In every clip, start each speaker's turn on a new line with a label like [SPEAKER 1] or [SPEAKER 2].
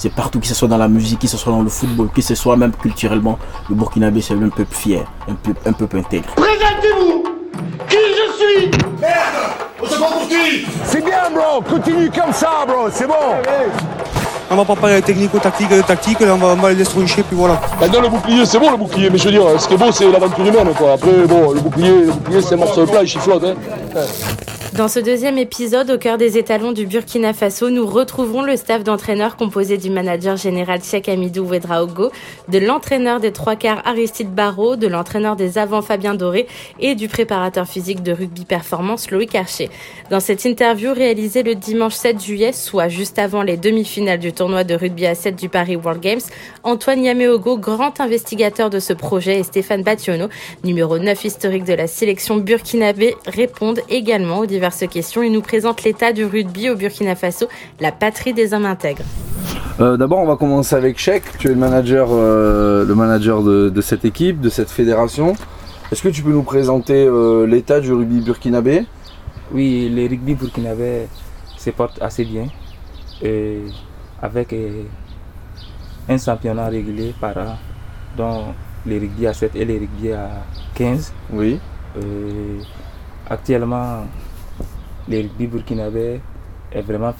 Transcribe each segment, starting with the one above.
[SPEAKER 1] c'est partout, que ce soit dans la musique, que ce soit dans le football, que ce soit même culturellement. Le Burkinabé, c'est un peuple fier, un peuple, un peuple intègre.
[SPEAKER 2] Présentez-vous Qui je suis
[SPEAKER 3] Merde On se prend pour qui?
[SPEAKER 4] C'est bien, bro. Continue comme ça, bro. C'est bon.
[SPEAKER 5] On va pas parler technico-tactique, tactique, on va, on va les puis voilà.
[SPEAKER 6] Maintenant, le bouclier, c'est bon le bouclier, mais je veux dire, ce qui est beau, c'est l'aventure humaine, quoi. Après, bon, le bouclier, le bouclier c'est un morceau de plat, il chiflote, hein.
[SPEAKER 7] Dans ce deuxième épisode, au cœur des étalons du Burkina Faso, nous retrouverons le staff d'entraîneurs composé du manager général Cheikh Amidou Ouedraogo, de l'entraîneur des trois quarts Aristide Barrault, de l'entraîneur des avants Fabien Doré et du préparateur physique de rugby performance Loïc Archer. Dans cette interview réalisée le dimanche 7 juillet, soit juste avant les demi-finales du tournoi de rugby à 7 du Paris World Games, Antoine Yameogo, grand investigateur de ce projet, et Stéphane Bationo, numéro 9 historique de la sélection burkinabé, répondent également aux diverses questions et nous présentent l'état du rugby au Burkina Faso, la patrie des hommes intègres.
[SPEAKER 8] Euh, D'abord, on va commencer avec Cheikh. Tu es le manager, euh, le manager de, de cette équipe, de cette fédération. Est-ce que tu peux nous présenter euh, l'état du rugby burkinabé?
[SPEAKER 9] Oui, le rugby burkinabé se porte assez bien. Et avec euh, un championnat régulier par an, dont les rugby à 7 et les rugby à 15.
[SPEAKER 8] Oui.
[SPEAKER 9] Actuellement, le rugby burkinabé est vraiment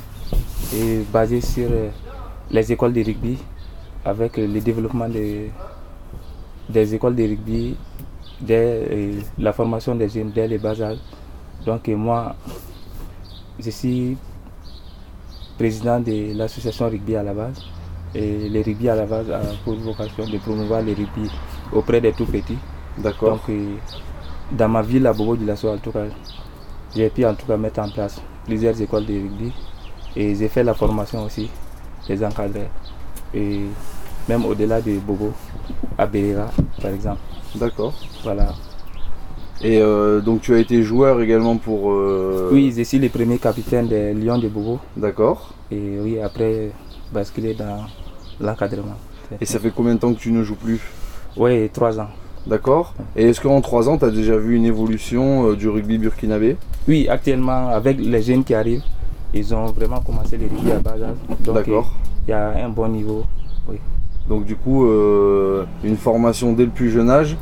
[SPEAKER 9] est basé sur euh, les écoles de rugby avec euh, le développement des, des écoles de rugby, dès euh, la formation des jeunes dès le bas âge. Donc moi, je suis président de l'association rugby à la base. Et le rugby à la base a pour vocation de promouvoir le rugby auprès des tout petits.
[SPEAKER 8] D'accord.
[SPEAKER 9] Donc, dans ma ville à Bobo du Lasso, en tout cas, j'ai pu en tout cas mettre en place plusieurs écoles de rugby et j'ai fait la formation aussi des encadrés. Et même au-delà de Bobo, à Berera par exemple.
[SPEAKER 8] D'accord.
[SPEAKER 9] Voilà.
[SPEAKER 8] Et euh, donc tu as été joueur également pour. euh,
[SPEAKER 9] Oui, je suis le premier capitaine des Lions de Bobo
[SPEAKER 8] D'accord.
[SPEAKER 9] et oui, après basculer dans l'encadrement.
[SPEAKER 8] Et ça fait combien de temps que tu ne joues plus?
[SPEAKER 9] Oui, trois ans.
[SPEAKER 8] D'accord. Et est-ce qu'en trois ans, tu as déjà vu une évolution euh, du rugby burkinabé?
[SPEAKER 9] Oui, actuellement, avec les jeunes qui arrivent, ils ont vraiment commencé les rugby à bas âge.
[SPEAKER 8] D'accord.
[SPEAKER 9] Il y a un bon niveau. Oui.
[SPEAKER 8] Donc du coup, euh, une formation dès le plus jeune âge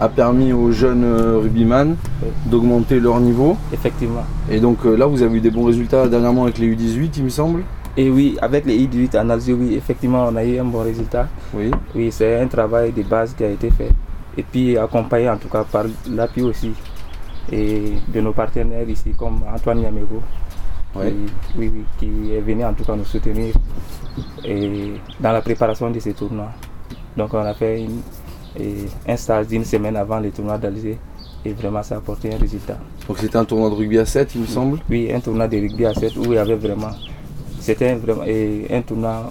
[SPEAKER 8] a permis aux jeunes euh, rugbyman
[SPEAKER 9] Oui.
[SPEAKER 8] d'augmenter leur niveau.
[SPEAKER 9] Effectivement.
[SPEAKER 8] Et donc là, vous avez eu des bons résultats dernièrement avec les U18, il me semble?
[SPEAKER 9] Et oui, avec les I18 en Algérie, oui, effectivement, on a eu un bon résultat.
[SPEAKER 8] Oui.
[SPEAKER 9] Oui, c'est un travail de base qui a été fait. Et puis accompagné en tout cas par l'appui aussi et de nos partenaires ici, comme Antoine Yamego, qui, oui, oui, qui est venu en tout cas nous soutenir et dans la préparation de ces tournois. Donc on a fait une- et un stage d'une semaine avant les tournois d'Alger et vraiment ça a apporté un résultat.
[SPEAKER 8] Donc c'était un tournoi de rugby à 7, il me semble.
[SPEAKER 9] Oui, un tournoi de rugby à 7 où il y avait vraiment. C'était un, vraiment, un tournoi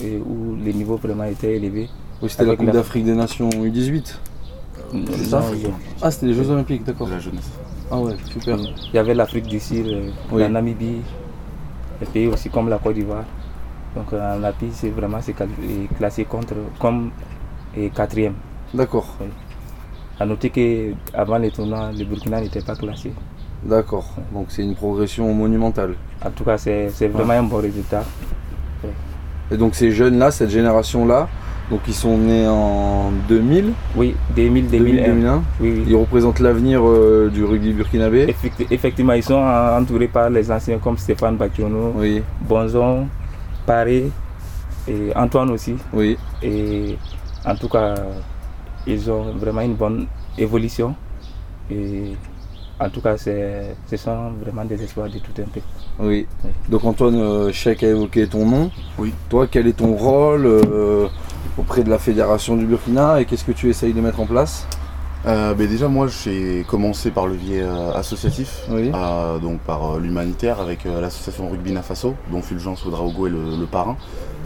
[SPEAKER 9] où le niveau vraiment était élevé.
[SPEAKER 8] Oui, c'était la Coupe d'Afrique des Nations U18. C'est ça
[SPEAKER 9] Non, il y a-
[SPEAKER 8] Ah, c'était les Jeux Olympiques, d'accord.
[SPEAKER 3] La jeunesse.
[SPEAKER 8] Ah ouais, super.
[SPEAKER 9] Il y avait l'Afrique du Sud, euh,
[SPEAKER 8] Oui.
[SPEAKER 9] la Namibie, les pays aussi comme la Côte d'Ivoire. Donc euh, la pays, c'est vraiment c'est classé contre, comme et quatrième.
[SPEAKER 8] D'accord,
[SPEAKER 9] À noter qu'avant les tournois, le Burkina n'était pas classé.
[SPEAKER 8] d'accord. Donc c'est une progression monumentale.
[SPEAKER 9] En tout cas, c'est c'est vraiment un bon résultat.
[SPEAKER 8] Et donc ces jeunes-là, cette génération-là, donc ils sont nés en 2000,
[SPEAKER 9] Oui, 2000,
[SPEAKER 8] 2000,
[SPEAKER 9] 2001.
[SPEAKER 8] 2001.
[SPEAKER 9] Oui, oui.
[SPEAKER 8] Ils représentent l'avenir euh, du rugby burkinabé.
[SPEAKER 9] Effecti- Effectivement, ils sont en- entourés par les anciens comme Stéphane
[SPEAKER 8] Oui,
[SPEAKER 9] Bonzon, Paré et Antoine aussi.
[SPEAKER 8] oui.
[SPEAKER 9] Et en tout cas, ils ont vraiment une bonne évolution. Et en tout cas, c'est- ce sont vraiment des espoirs de tout un peu.
[SPEAKER 8] Oui.
[SPEAKER 9] Oui.
[SPEAKER 8] Donc Antoine euh, Cheikh a évoqué ton nom.
[SPEAKER 3] Oui.
[SPEAKER 8] Toi, quel est ton rôle euh, auprès de la fédération du Burkina et qu'est-ce que tu essayes de mettre en place?
[SPEAKER 3] Euh, ben déjà moi j'ai commencé par le biais euh, associatif,
[SPEAKER 8] Oui.
[SPEAKER 3] euh, donc par euh, l'humanitaire avec euh, l'association Rugby Nafaso, dont Fulgence Ouedraogo est le, le parrain.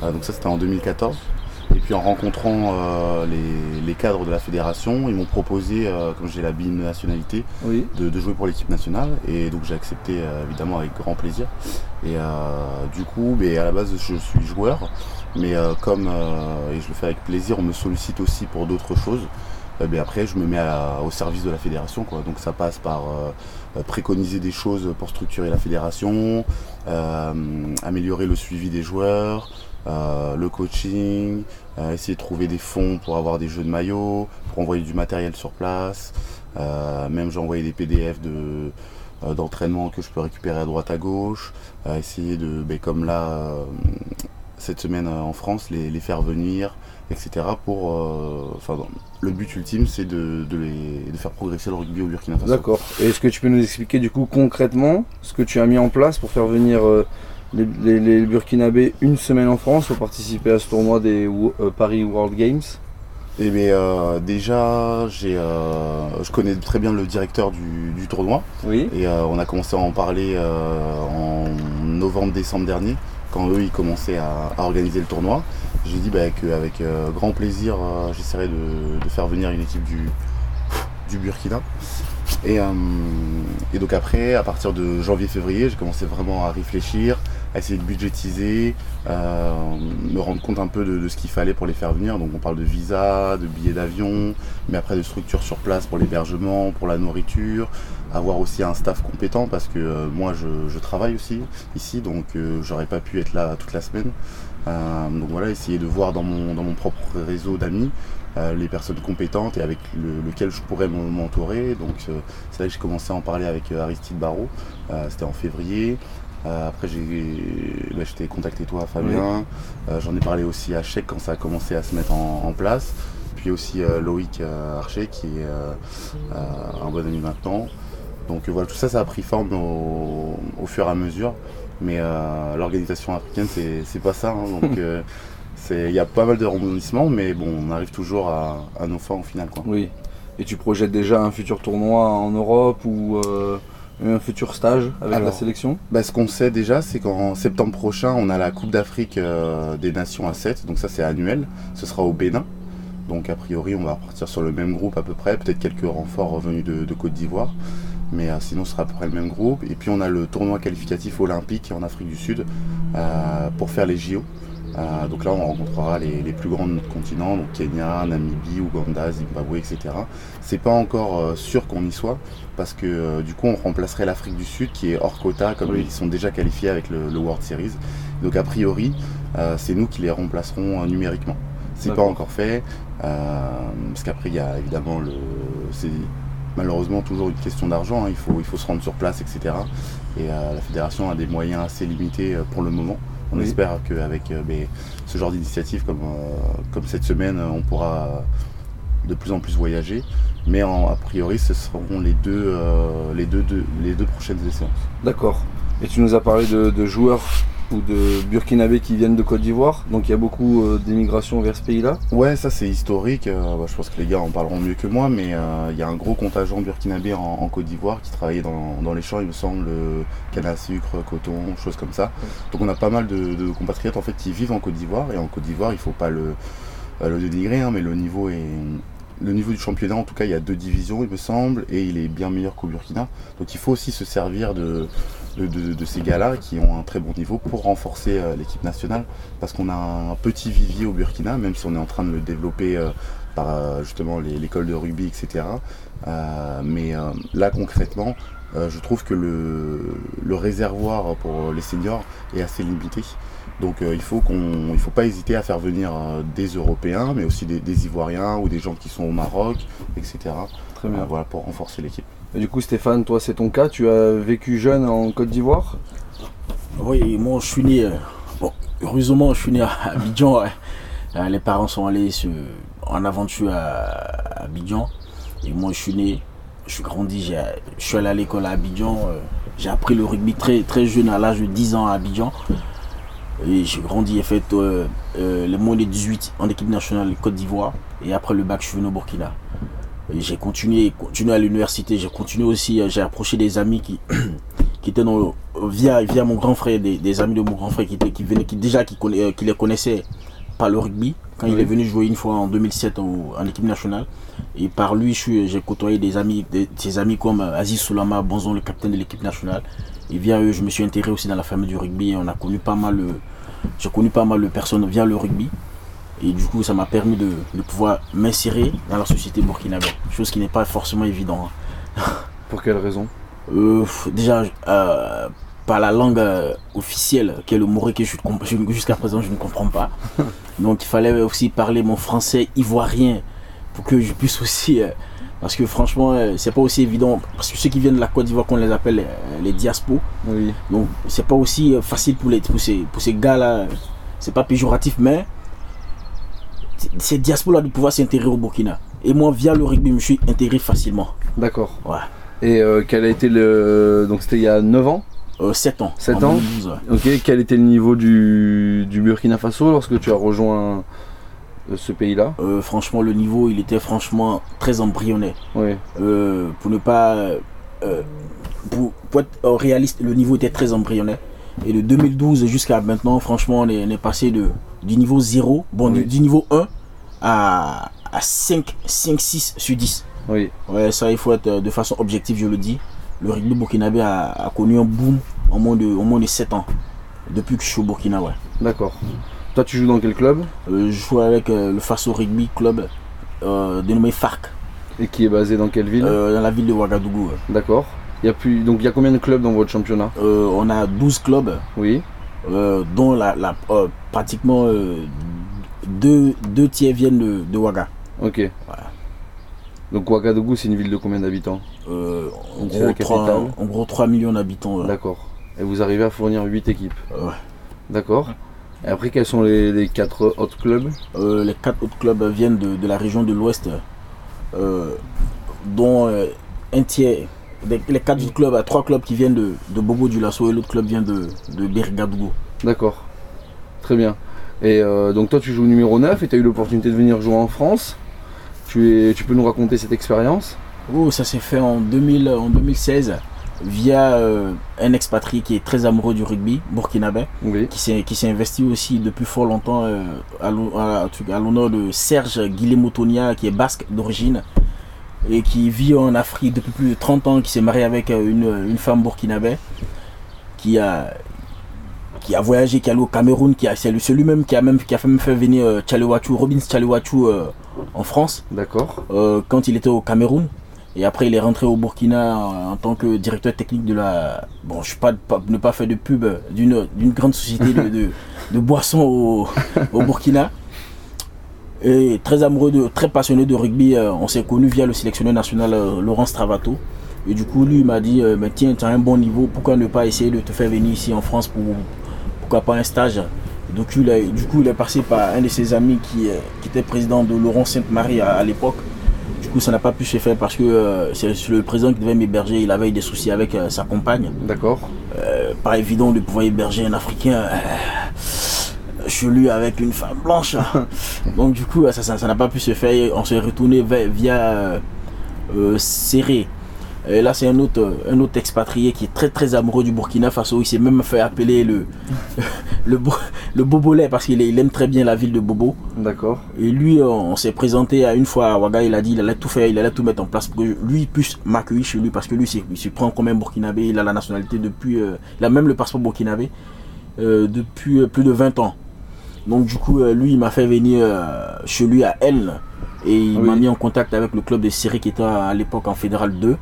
[SPEAKER 3] Euh, donc ça c'était en 2014. Et puis en rencontrant euh, les, les cadres de la fédération, ils m'ont proposé, euh, comme j'ai la binationalité,
[SPEAKER 8] Oui.
[SPEAKER 3] de, de jouer pour l'équipe nationale. Et donc j'ai accepté euh, évidemment avec grand plaisir. Et du coup, à la base je suis joueur, mais comme et je le fais avec plaisir, on me sollicite aussi pour d'autres choses. Après, je me mets à- au service de la fédération. Quoi. Donc ça passe par euh, préconiser des choses pour structurer la fédération, euh, améliorer le suivi des joueurs, euh, le coaching, euh, essayer de trouver des fonds pour avoir des jeux de maillot, pour envoyer du matériel sur place. Euh, même j'ai envoyé des PDF de, euh, d'entraînement que je peux récupérer à droite à gauche. Essayer de, ben, comme là, cette semaine en France, les, les faire venir, etc. Pour, le but ultime, c'est de, de, les, de faire progresser le rugby au Burkina Faso.
[SPEAKER 8] D'accord. Et est-ce que tu peux nous expliquer du coup concrètement ce que tu as mis en place pour faire venir les, les- les Burkinabés une semaine en France pour participer à ce tournoi des euh, Paris World Games
[SPEAKER 3] Et mais euh, déjà, j'ai, euh, je connais très bien le directeur du, du tournoi.
[SPEAKER 8] Oui.
[SPEAKER 3] Et on a commencé à en parler en novembre-décembre dernier, quand eux ils commençaient à, à organiser le tournoi. J'ai dit bah, qu'avec grand plaisir, j'essaierai de, de faire venir une équipe du, du Burkina. Et, euh, et donc après, à partir de janvier-février, j'ai commencé vraiment à réfléchir, à essayer de budgétiser, euh, me rendre compte un peu de, de ce qu'il fallait pour les faire venir. Donc on parle de visa, de billets d'avion, mais après de structures sur place pour l'hébergement, pour la nourriture, avoir aussi un staff compétent parce que euh, moi je, je travaille aussi ici, donc euh, j'aurais pas pu être là toute la semaine. Euh, donc voilà, essayer de voir dans mon, dans mon propre réseau d'amis euh, les personnes compétentes et avec le- lequel je pourrais m'en- m'entourer. Donc euh, c'est là que j'ai commencé à en parler avec Aristide Barrault, c'était en février. Euh, après j'ai bah, je t'ai contacté toi Fabien, Euh, j'en ai parlé aussi à Chèque quand ça a commencé à se mettre en, en place. Puis aussi euh, Loïc Archer qui est un bon ami maintenant. Donc voilà, tout ça ça a pris forme au, au fur et à mesure. Mais l'organisation africaine c'est pas ça. hein. donc il y a pas mal de rebondissements, mais bon, on arrive toujours à, à nos fins au final. Quoi.
[SPEAKER 8] Oui. Et tu projettes déjà un futur tournoi en Europe ou euh, un futur stage avec la sélection
[SPEAKER 3] Bah, ce qu'on sait déjà, c'est qu'en septembre prochain, on a la Coupe d'Afrique euh, des Nations à 7, donc ça c'est annuel, ce sera au Bénin. Donc a priori, on va repartir sur le même groupe à peu près, peut-être quelques renforts revenus de, de Côte d'Ivoire, mais euh, sinon ce sera à peu près le même groupe. Et puis on a le tournoi qualificatif olympique en Afrique du Sud euh, pour faire les JO. Euh, donc là, on rencontrera les, les plus grands de notre continent, donc Kenya, Namibie, Ouganda, Zimbabwe, etc. C'est pas encore euh, sûr qu'on y soit, parce que euh, du coup, on remplacerait l'Afrique du Sud qui est hors quota, comme
[SPEAKER 8] Oui.
[SPEAKER 3] ils sont déjà qualifiés avec le, le World Series. Donc a priori, euh, c'est nous qui les remplacerons euh, numériquement. C'est pas encore fait, euh, parce qu'après, il y a évidemment le. C'est malheureusement toujours une question d'argent, hein, il, faut, il faut se rendre sur place, etc. Et euh, la fédération a des moyens assez limités euh, pour le moment. On
[SPEAKER 8] Oui.
[SPEAKER 3] espère qu'avec euh, ce genre d'initiative comme, euh, comme cette semaine, on pourra de plus en plus voyager. Mais en- a priori, ce seront les deux, euh, les deux, deux- les deux prochaines séances.
[SPEAKER 8] D'accord. Et tu nous as parlé de, de joueurs ou de Burkinabés qui viennent de Côte d'Ivoire, donc il y a beaucoup euh, d'émigration vers ce pays-là.
[SPEAKER 3] Ouais, ça c'est historique. euh, bah, je pense que les gars en parleront mieux que moi, mais euh, il y a un gros contingent burkinabé en, en Côte d'Ivoire qui travaillait dans, dans les champs, il me semble, canne à sucre, coton, choses comme ça. Donc on a pas mal de, de compatriotes en fait qui vivent en Côte d'Ivoire et en Côte d'Ivoire, il faut pas le, le dénigrer, hein, mais le niveau est le niveau du championnat, en tout cas, il y a deux divisions, il me semble, et il est bien meilleur qu'au Burkina. Donc il faut aussi se servir de, ces gars-là qui ont un très bon niveau pour renforcer euh, l'équipe nationale, parce qu'on a un petit vivier au Burkina, même si on est en train de le développer euh, par euh, justement l'école de rugby, etc. Mais là, concrètement, je trouve que le, le réservoir pour les seniors est assez limité. Donc euh, il faut qu'on, il faut pas hésiter à faire venir euh, des Européens, mais aussi des, des Ivoiriens ou des gens qui sont au Maroc, etc.
[SPEAKER 8] Très bien.
[SPEAKER 3] Euh, voilà pour renforcer l'équipe.
[SPEAKER 8] Et du coup, Stéphane, toi, c'est ton cas. Tu as vécu jeune en Côte d'Ivoire?
[SPEAKER 1] Oui, moi je suis né. euh, bon, heureusement, je suis né à Abidjan. ouais. Euh, les parents sont allés se- en aventure à Abidjan. Et moi je suis né, je suis grandi, je suis allé à l'école à Abidjan. euh, j'ai appris le rugby très, très jeune, à l'âge de 10 ans à Abidjan. J'ai grandi et fait euh, euh, le moins de 18 en équipe nationale Côte d'Ivoire. Et après le bac, je suis venu au Burkina. J'ai continué, continué à l'université. J'ai continué aussi, euh, j'ai approché des amis qui, qui étaient dans, via, via mon grand frère, des, des amis de mon grand frère qui, étaient, qui venaient, qui déjà qui, euh, qui les connaissaient par le rugby. Quand il est venu jouer une fois en 2007 au- en équipe nationale. Et par lui, j'ai côtoyé des amis, des, ses amis comme euh, Aziz Soulama Bonzon, le capitaine de l'équipe nationale. Et via eux, je me suis intégré aussi dans la famille du rugby. Et on a connu pas mal, euh, j'ai connu pas mal de personnes via le rugby. Et du coup, ça m'a permis de, de pouvoir m'insérer dans la société burkinabé. Chose qui n'est pas forcément évident. hein.
[SPEAKER 8] Pour quelle raison?
[SPEAKER 1] Euh, déjà, euh, par la langue euh, officielle, qui est le moré jusqu'à présent je ne comprends pas. Donc il fallait aussi parler mon français ivoirien pour que je puisse aussi. Parce que franchement, euh, c'est pas aussi évident. Parce que ceux qui viennent de la Côte d'Ivoire, qu'on les appelle euh, les diaspos,
[SPEAKER 8] Oui.
[SPEAKER 1] donc c'est pas aussi euh, facile pour, les, pour ces, pour ces gars-là. C'est pas péjoratif, mais ces diaspos-là de pouvoir s'intégrer au Burkina. Et moi, via le rugby, je me suis intégré facilement.
[SPEAKER 8] D'accord.
[SPEAKER 1] Ouais.
[SPEAKER 8] Et euh, quel a été le. Donc c'était il y a 9 ans?
[SPEAKER 1] Euh, 7 ans.
[SPEAKER 8] 7
[SPEAKER 1] en
[SPEAKER 8] ans
[SPEAKER 1] 2012, ouais.
[SPEAKER 8] Ok, quel était le niveau du, du Burkina Faso lorsque tu as rejoint ce pays-là?
[SPEAKER 1] Euh, franchement, le niveau, il était franchement très embryonnaire.
[SPEAKER 8] Oui.
[SPEAKER 1] Euh, pour ne pas. euh, pour, pour être euh, réaliste, le niveau était très embryonnaire. Et de 2012 jusqu'à maintenant, franchement, on est, on est passé de, du niveau 0, bon,
[SPEAKER 8] Oui.
[SPEAKER 1] du, du niveau 1 à, à 5, 5, 6 sur 10.
[SPEAKER 8] Oui.
[SPEAKER 1] Ouais, ça, il faut être euh, de façon objective, je le dis. Le rugby burkinabé a, a connu un boom en moins, de, en moins de 7 ans. Depuis que je suis au Burkina, ouais.
[SPEAKER 8] D'accord. Toi, tu joues dans quel club
[SPEAKER 1] Euh, je joue avec euh, le Faso Rugby Club euh, dénommé FARC,
[SPEAKER 8] Et qui est basé dans quelle ville
[SPEAKER 1] dans la ville de Ouagadougou.
[SPEAKER 8] D'accord. Il y a plus... Donc il y a combien de clubs dans votre championnat
[SPEAKER 1] on a 12 clubs,
[SPEAKER 8] Oui.
[SPEAKER 1] dont la, la- pratiquement deux, deux tiers viennent de, de Ouaga.
[SPEAKER 8] Ok. Donc Ouagadougou, c'est une ville de combien d'habitants
[SPEAKER 1] Euh, en, gros, 3,
[SPEAKER 8] capitale
[SPEAKER 1] en gros 3 millions d'habitants.
[SPEAKER 8] D'accord. Et vous arrivez à fournir 8 équipes
[SPEAKER 1] Ouais.
[SPEAKER 8] D'accord. Et après, quels sont les, les 4 autres clubs?
[SPEAKER 1] Euh, les quatre autres clubs viennent de, de la région de l'Ouest, euh, dont euh, un tiers. des- les quatre autres clubs, trois clubs qui viennent de, de Bobo du Lasso et l'autre club vient de, de Bergadougou.
[SPEAKER 8] D'accord. Très bien. Et donc toi, tu joues numéro 9 et tu as eu l'opportunité de venir jouer en France. Tu, es, tu peux nous raconter cette expérience?
[SPEAKER 1] Oh, ça s'est fait en, 2000, en 2016 via euh, un expatrié qui est très amoureux du rugby, burkinabé,
[SPEAKER 8] Oui.
[SPEAKER 1] qui s'est qui s'est investi aussi depuis fort longtemps euh, à l'hon- à- à l'honneur de Serge Guillemot-Tonia, qui est basque d'origine et qui vit en Afrique depuis plus de 30 ans, qui s'est marié avec euh, une, une femme burkinabé, qui a qui a voyagé, qui est allé au Cameroun, qui a c'est lui- c'est lui-même qui a même qui a même fait venir euh, Tchalewachu euh, en France
[SPEAKER 8] D'accord.
[SPEAKER 1] quand il était au Cameroun. Et après, il est rentré au Burkina en, en tant que directeur technique de la. Bon, je ne pas, pas ne pas faire de pub d'une d'une grande société de, de, de boissons au, au Burkina. Et très amoureux, de, très passionné de rugby, euh, on s'est connu via le sélectionneur national euh, Laurent Stravato. Et du coup, lui, il m'a dit euh, Mais Tiens, tu as un bon niveau, pourquoi ne pas essayer de te faire venir ici en France pour. Pourquoi pas un stage? Donc, il a- du coup, il est passé par un de ses amis qui, euh, qui était président de Laurent Sainte-Marie à- à l'époque. Du coup, ça n'a pas pu se faire parce que euh, c'est le président qui devait m'héberger. Il avait eu des soucis avec euh, sa compagne.
[SPEAKER 8] D'accord.
[SPEAKER 1] Euh, pas évident de pouvoir héberger un Africain euh, chelu avec une femme blanche. Donc, du coup, ça ça- ça n'a pas pu se faire. On s'est retourné via euh, Serré. Et là, c'est un autre, un autre expatrié qui est très très amoureux du Burkina Faso. Il s'est même fait appeler le, le, parce qu'il il aime très bien la ville de Bobo.
[SPEAKER 8] D'accord.
[SPEAKER 1] Et lui, euh, on s'est présenté à une fois à Ouaga, il a dit il allait tout faire, il allait tout mettre en place pour que lui puisse m'accueillir chez lui parce que lui, il se prend comme un Burkinabé, il a la nationalité depuis, euh, il a même le passeport burkinabé euh, depuis plus de 20 ans. Donc du coup, euh, lui, il m'a fait venir chez lui à L et il
[SPEAKER 8] Oui.
[SPEAKER 1] m'a mis en contact avec le club de Syrie qui était à, à l'époque en Fédéral 2.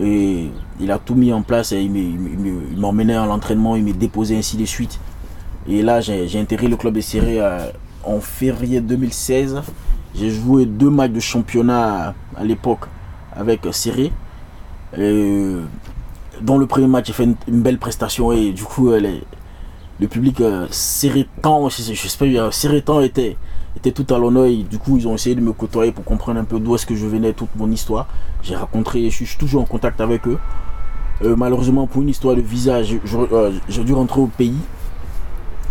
[SPEAKER 1] Et il a tout mis en place, et il me- il me- il me- il m'emmenait à l'entraînement, il me déposait ainsi de suite. Et là, j'ai intégré le club de Syrie euh, en février 2016. J'ai joué deux matchs de championnat à, l'époque avec Syrie. Et, dans le premier match, j'ai fait une, belle prestation et du coup, euh, le public euh, j'espère, euh, Sérétan était, était tout à l'honneur. Du coup, ils ont essayé de me côtoyer pour comprendre un peu d'où est-ce que je venais, toute mon histoire. J'ai rencontré, je suis, toujours en contact avec eux. Euh, malheureusement, pour une histoire de visa, euh, j'ai dû rentrer au pays.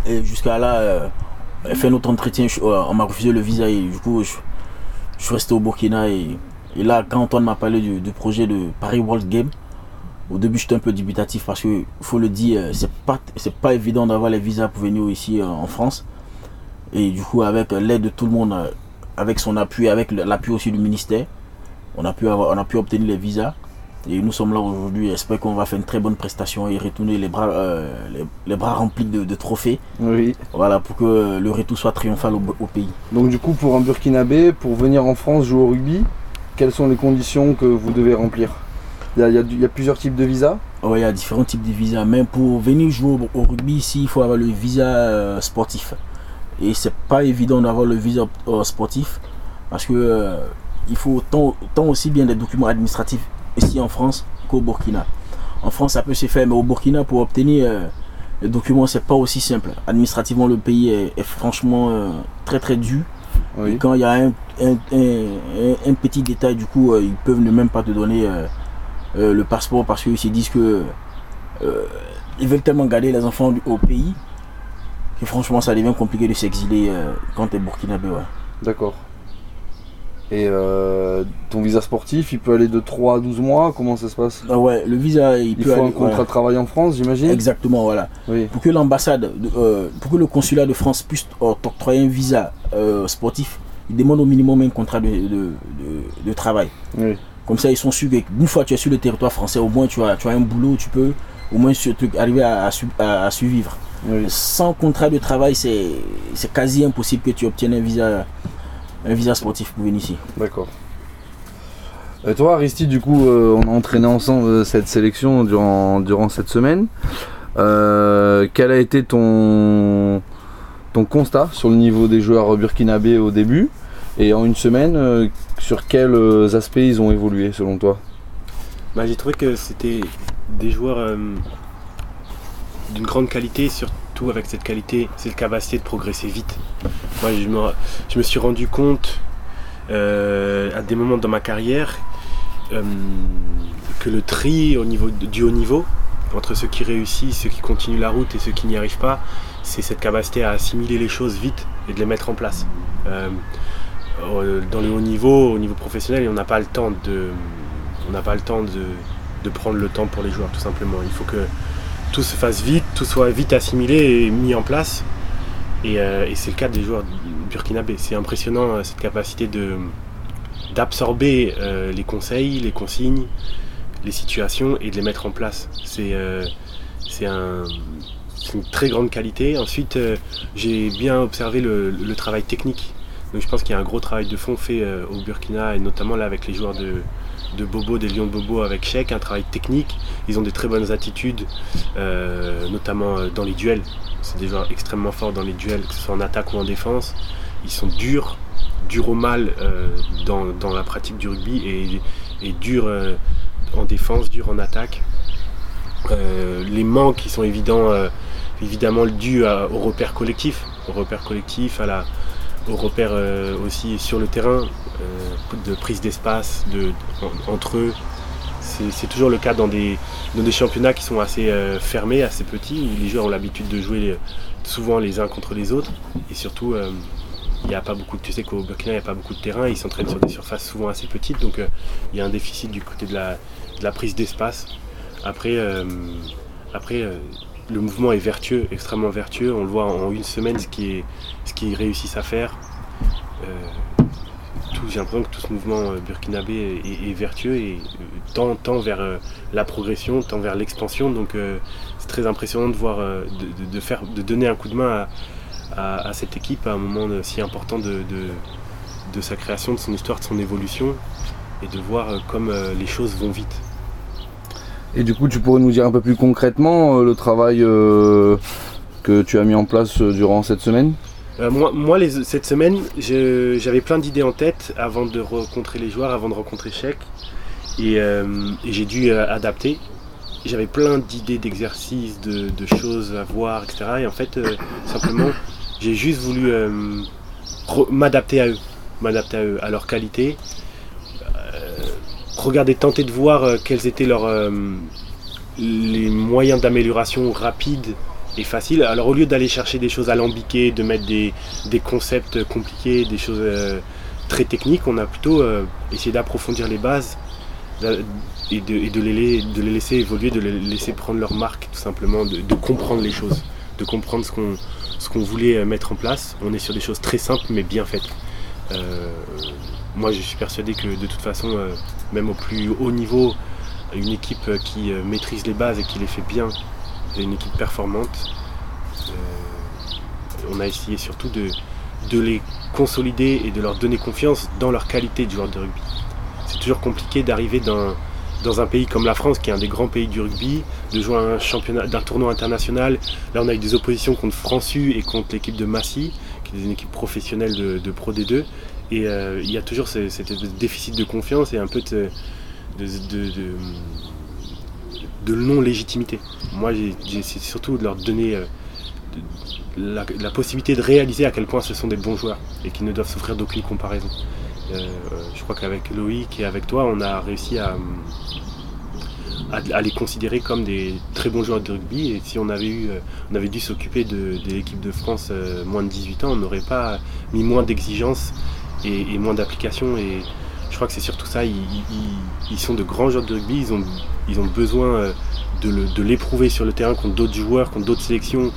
[SPEAKER 1] Et jusqu'à là, euh, fait notre entretien, euh, on m'a refusé le visa et du coup, je, suis resté au Burkina. Et, là, quand Antoine m'a parlé du, projet de Paris World Game, au début, j'étais un peu dubitatif parce que, faut le dire, c'est pas, pas évident d'avoir les visas pour venir ici en France. Et du coup, avec l'aide de tout le monde, euh, avec son appui, avec l'appui aussi du ministère, on a pu, avoir, on a pu obtenir les visas. Et nous sommes là aujourd'hui. J'espère qu'on va faire une très bonne prestation et retourner les bras, euh, les, les bras remplis de, de trophées.
[SPEAKER 8] Oui.
[SPEAKER 1] Voilà, pour que le retour soit triomphal au, au pays.
[SPEAKER 8] Donc du coup, pour un Burkinabé, pour venir en France jouer au rugby, quelles sont les conditions que vous devez remplir? Il y, a, il y a du- il y a plusieurs types de visas
[SPEAKER 1] Ouais, il y a différents types de visas. Même pour venir jouer au, au rugby ici, il faut avoir le visa euh, sportif. Et c'est pas évident d'avoir le visa euh, sportif parce que euh, il faut tant, tant aussi bien des documents administratifs ici en France qu'au Burkina. En France, ça peut se faire, mais au Burkina, pour obtenir euh, les documents, c'est pas aussi simple. Administrativement, le pays est, est franchement euh, très très dur. Et quand il y a un, un- un- un- un petit détail, du coup, ils peuvent ne même pas te donner le passeport parce qu'ils se disent que ils veulent tellement garder les enfants au pays franchement, ça devient compliqué de s'exiler euh, quand tu es burkinabé. Ouais.
[SPEAKER 8] D'accord. Et euh, ton visa sportif, il peut aller de 3 à 12 mois Comment ça se passe?
[SPEAKER 1] Ah ouais, le visa, il,
[SPEAKER 8] Il
[SPEAKER 1] peut
[SPEAKER 8] faut un contrat
[SPEAKER 1] ouais.
[SPEAKER 8] de travail en France, j'imagine?
[SPEAKER 1] Exactement, voilà.
[SPEAKER 8] Oui.
[SPEAKER 1] Pour que l'ambassade, de- euh, pour que le consulat de France puisse t'octroyer un visa sportif, il demande au minimum un contrat de, de- de- de travail.
[SPEAKER 8] Oui.
[SPEAKER 1] Comme ça, ils sont sûrs qu'une fois que tu es sur le territoire français, au moins tu as, tu as un boulot, tu peux au moins ce truc, arriver à, à su- à- à survivre.
[SPEAKER 8] Oui.
[SPEAKER 1] Sans contrat de travail, c'est c'est quasi impossible que tu obtiennes un visa, un visa sportif pour venir ici.
[SPEAKER 8] D'accord. Et toi, Aristide, du coup, euh, on a entraîné ensemble euh, cette sélection durant, durant cette semaine. Euh, quel a été ton, ton constat sur le niveau des joueurs burkinabés au début Et en une semaine, euh, sur quels euh, aspects ils ont évolué selon toi?
[SPEAKER 10] Bah, j'ai trouvé que c'était des joueurs euh, d'une grande qualité, surtout avec cette qualité, cette capacité de progresser vite. Moi, je me, suis rendu compte euh, à des moments dans ma carrière euh, que le tri au niveau du haut niveau, entre ceux qui réussissent, ceux qui continuent la route et ceux qui n'y arrivent pas, c'est cette capacité à assimiler les choses vite et de les mettre en place. Euh, dans le haut niveau, au niveau professionnel, on n'a pas le temps de, on n'a pas le temps de, de prendre le temps pour les joueurs, tout simplement. Il faut que tout se fasse vite, tout soit vite assimilé et mis en place. Et, euh, c'est le cas des joueurs burkinabés. C'est impressionnant euh, cette capacité d'absorber euh, les conseils, les consignes, les situations et de les mettre en place. C'est c'est un, c'est une très grande qualité. Ensuite, j'ai bien observé le, le travail technique. Donc je pense qu'il y a un gros travail de fond fait au Burkina et notamment là avec les joueurs de, de Bobo, des Lions de Bobo avec Cheikh, un travail technique. Ils ont des très bonnes attitudes, euh, notamment euh, dans les duels. C'est des joueurs extrêmement forts dans les duels, que ce soit en attaque ou en défense. Ils sont durs, durs au mal euh, dans, dans la pratique du rugby et, et durs en défense, durs en attaque. Les manques qui sont évidents, évidemment dus à- au repère collectif, au repère collectif, à la, au repère euh, aussi sur le terrain, euh, de prise d'espace de, en- entre eux. C'est toujours le cas dans des, championnats qui sont assez euh, fermés, assez petits, où les joueurs ont l'habitude de jouer souvent les uns contre les autres. Et surtout, il n'y a pas beaucoup tu sais qu'au Burkina, il n'y a pas beaucoup de terrain, ils s'entraînent sur des surfaces souvent assez petites, donc il y a un déficit du côté de la, prise d'espace. Après, le mouvement est vertueux, extrêmement vertueux. On le voit en une semaine ce qu'ils qu'ils réussissent à faire. J'ai l'impression que tout ce mouvement euh, burkinabé est, vertueux et euh, tend, tend vers euh, la progression, tend vers l'expansion. Donc c'est très impressionnant de voir, de, de- faire, de donner un coup de main à, à- cette équipe à un moment si important de, de- sa création, de son histoire, de son évolution et de voir comme les choses vont vite.
[SPEAKER 8] Et du coup, tu pourrais nous dire un peu plus concrètement euh, le travail euh, que tu as mis en place euh, durant cette semaine
[SPEAKER 10] moi, cette semaine, j'avais plein d'idées en tête avant de rencontrer les joueurs, avant de rencontrer Cheikh. Et, j'ai dû adapter. J'avais plein d'idées d'exercices, de, de choses à voir, etc. Et en fait, simplement, j'ai juste voulu m'adapter à eux, m'adapter à eux, à leur qualité. Regarder, tenter de voir euh, quels étaient leurs, euh, les moyens d'amélioration rapides et faciles. Alors au lieu d'aller chercher des choses alambiquées, de mettre des, des concepts compliqués, des choses euh, très techniques, on a plutôt essayé d'approfondir les bases et, de, de les, laisser évoluer, de les laisser prendre leur marque tout simplement, de, comprendre les choses, de comprendre ce qu'on voulait mettre en place. On est sur des choses très simples mais bien faites. Moi je suis persuadé que de toute façon, même au plus haut niveau, une équipe qui euh, maîtrise les bases et qui les fait bien, une équipe performante. Euh, on a essayé surtout de, de les consolider et de leur donner confiance dans leur qualité de joueur de rugby. C'est toujours compliqué d'arriver dans, dans un pays comme la France, qui est un des grands pays du rugby, de jouer un championnat d'un tournoi international. Là, on a eu des oppositions contre Francu et contre l'équipe de Massy, qui est une équipe professionnelle de Pro D2. Et euh, il y a toujours ce- cet déficit de confiance et un peu de, non-légitimité. Moi, essayé surtout de leur donner euh, la, possibilité de réaliser à quel point ce sont des bons joueurs et qu'ils ne doivent souffrir d'aucune comparaison. Euh, je crois qu'avec Loïc et avec toi, on a réussi à, les considérer comme des très bons joueurs de rugby. Et si on avait, eu, on avait dû s'occuper de, l'équipe de France moins de 18 ans, on n'aurait pas mis moins d'exigences et, moins d'applications. Et je crois que c'est surtout ça. Ils, sont de grands joueurs de rugby. Ils ont, ils ont besoin euh, de l'éprouver sur le terrain contre d'autres joueurs, contre d'autres sélections,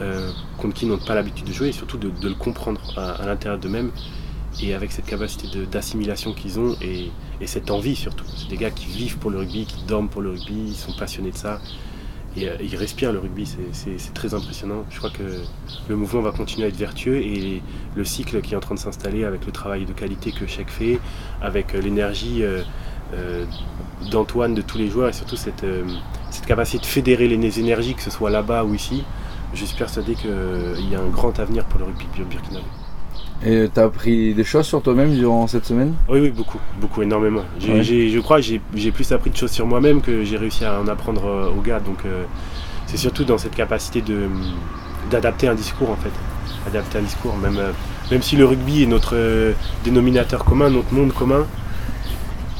[SPEAKER 10] euh, contre qui ils n'ont pas l'habitude de jouer, et surtout de, le comprendre à, l'intérieur d'eux-mêmes. Et avec cette capacité d'assimilation qu'ils ont et, et cette envie surtout. C'est des gars qui vivent pour le rugby, qui dorment pour le rugby, ils sont passionnés de ça. Et euh, ils respirent le rugby, c'est- très impressionnant. Je crois que le mouvement va continuer à être vertueux et le cycle qui est en train de s'installer avec le travail de qualité que Cheikh fait, avec euh, l'énergie euh, d'Antoine, de tous les joueurs et surtout cette, capacité de fédérer les énergies, que ce soit là-bas ou ici, je suis persuadé qu'il y a un grand avenir pour le rugby bur- burkinabé.
[SPEAKER 8] Et t'as appris des choses sur toi-même durant cette semaine?
[SPEAKER 10] Oui, oui, beaucoup, beaucoup, énormément. J'ai-
[SPEAKER 8] Ouais.
[SPEAKER 10] j'ai- je crois que j'ai j'ai plus appris de choses sur moi-même que j'ai réussi à en apprendre euh, aux gars. Donc, euh, c'est surtout dans cette capacité de d'adapter un discours, en fait. Adapter un discours, même, euh, même si le rugby est notre dénominateur commun, notre monde commun,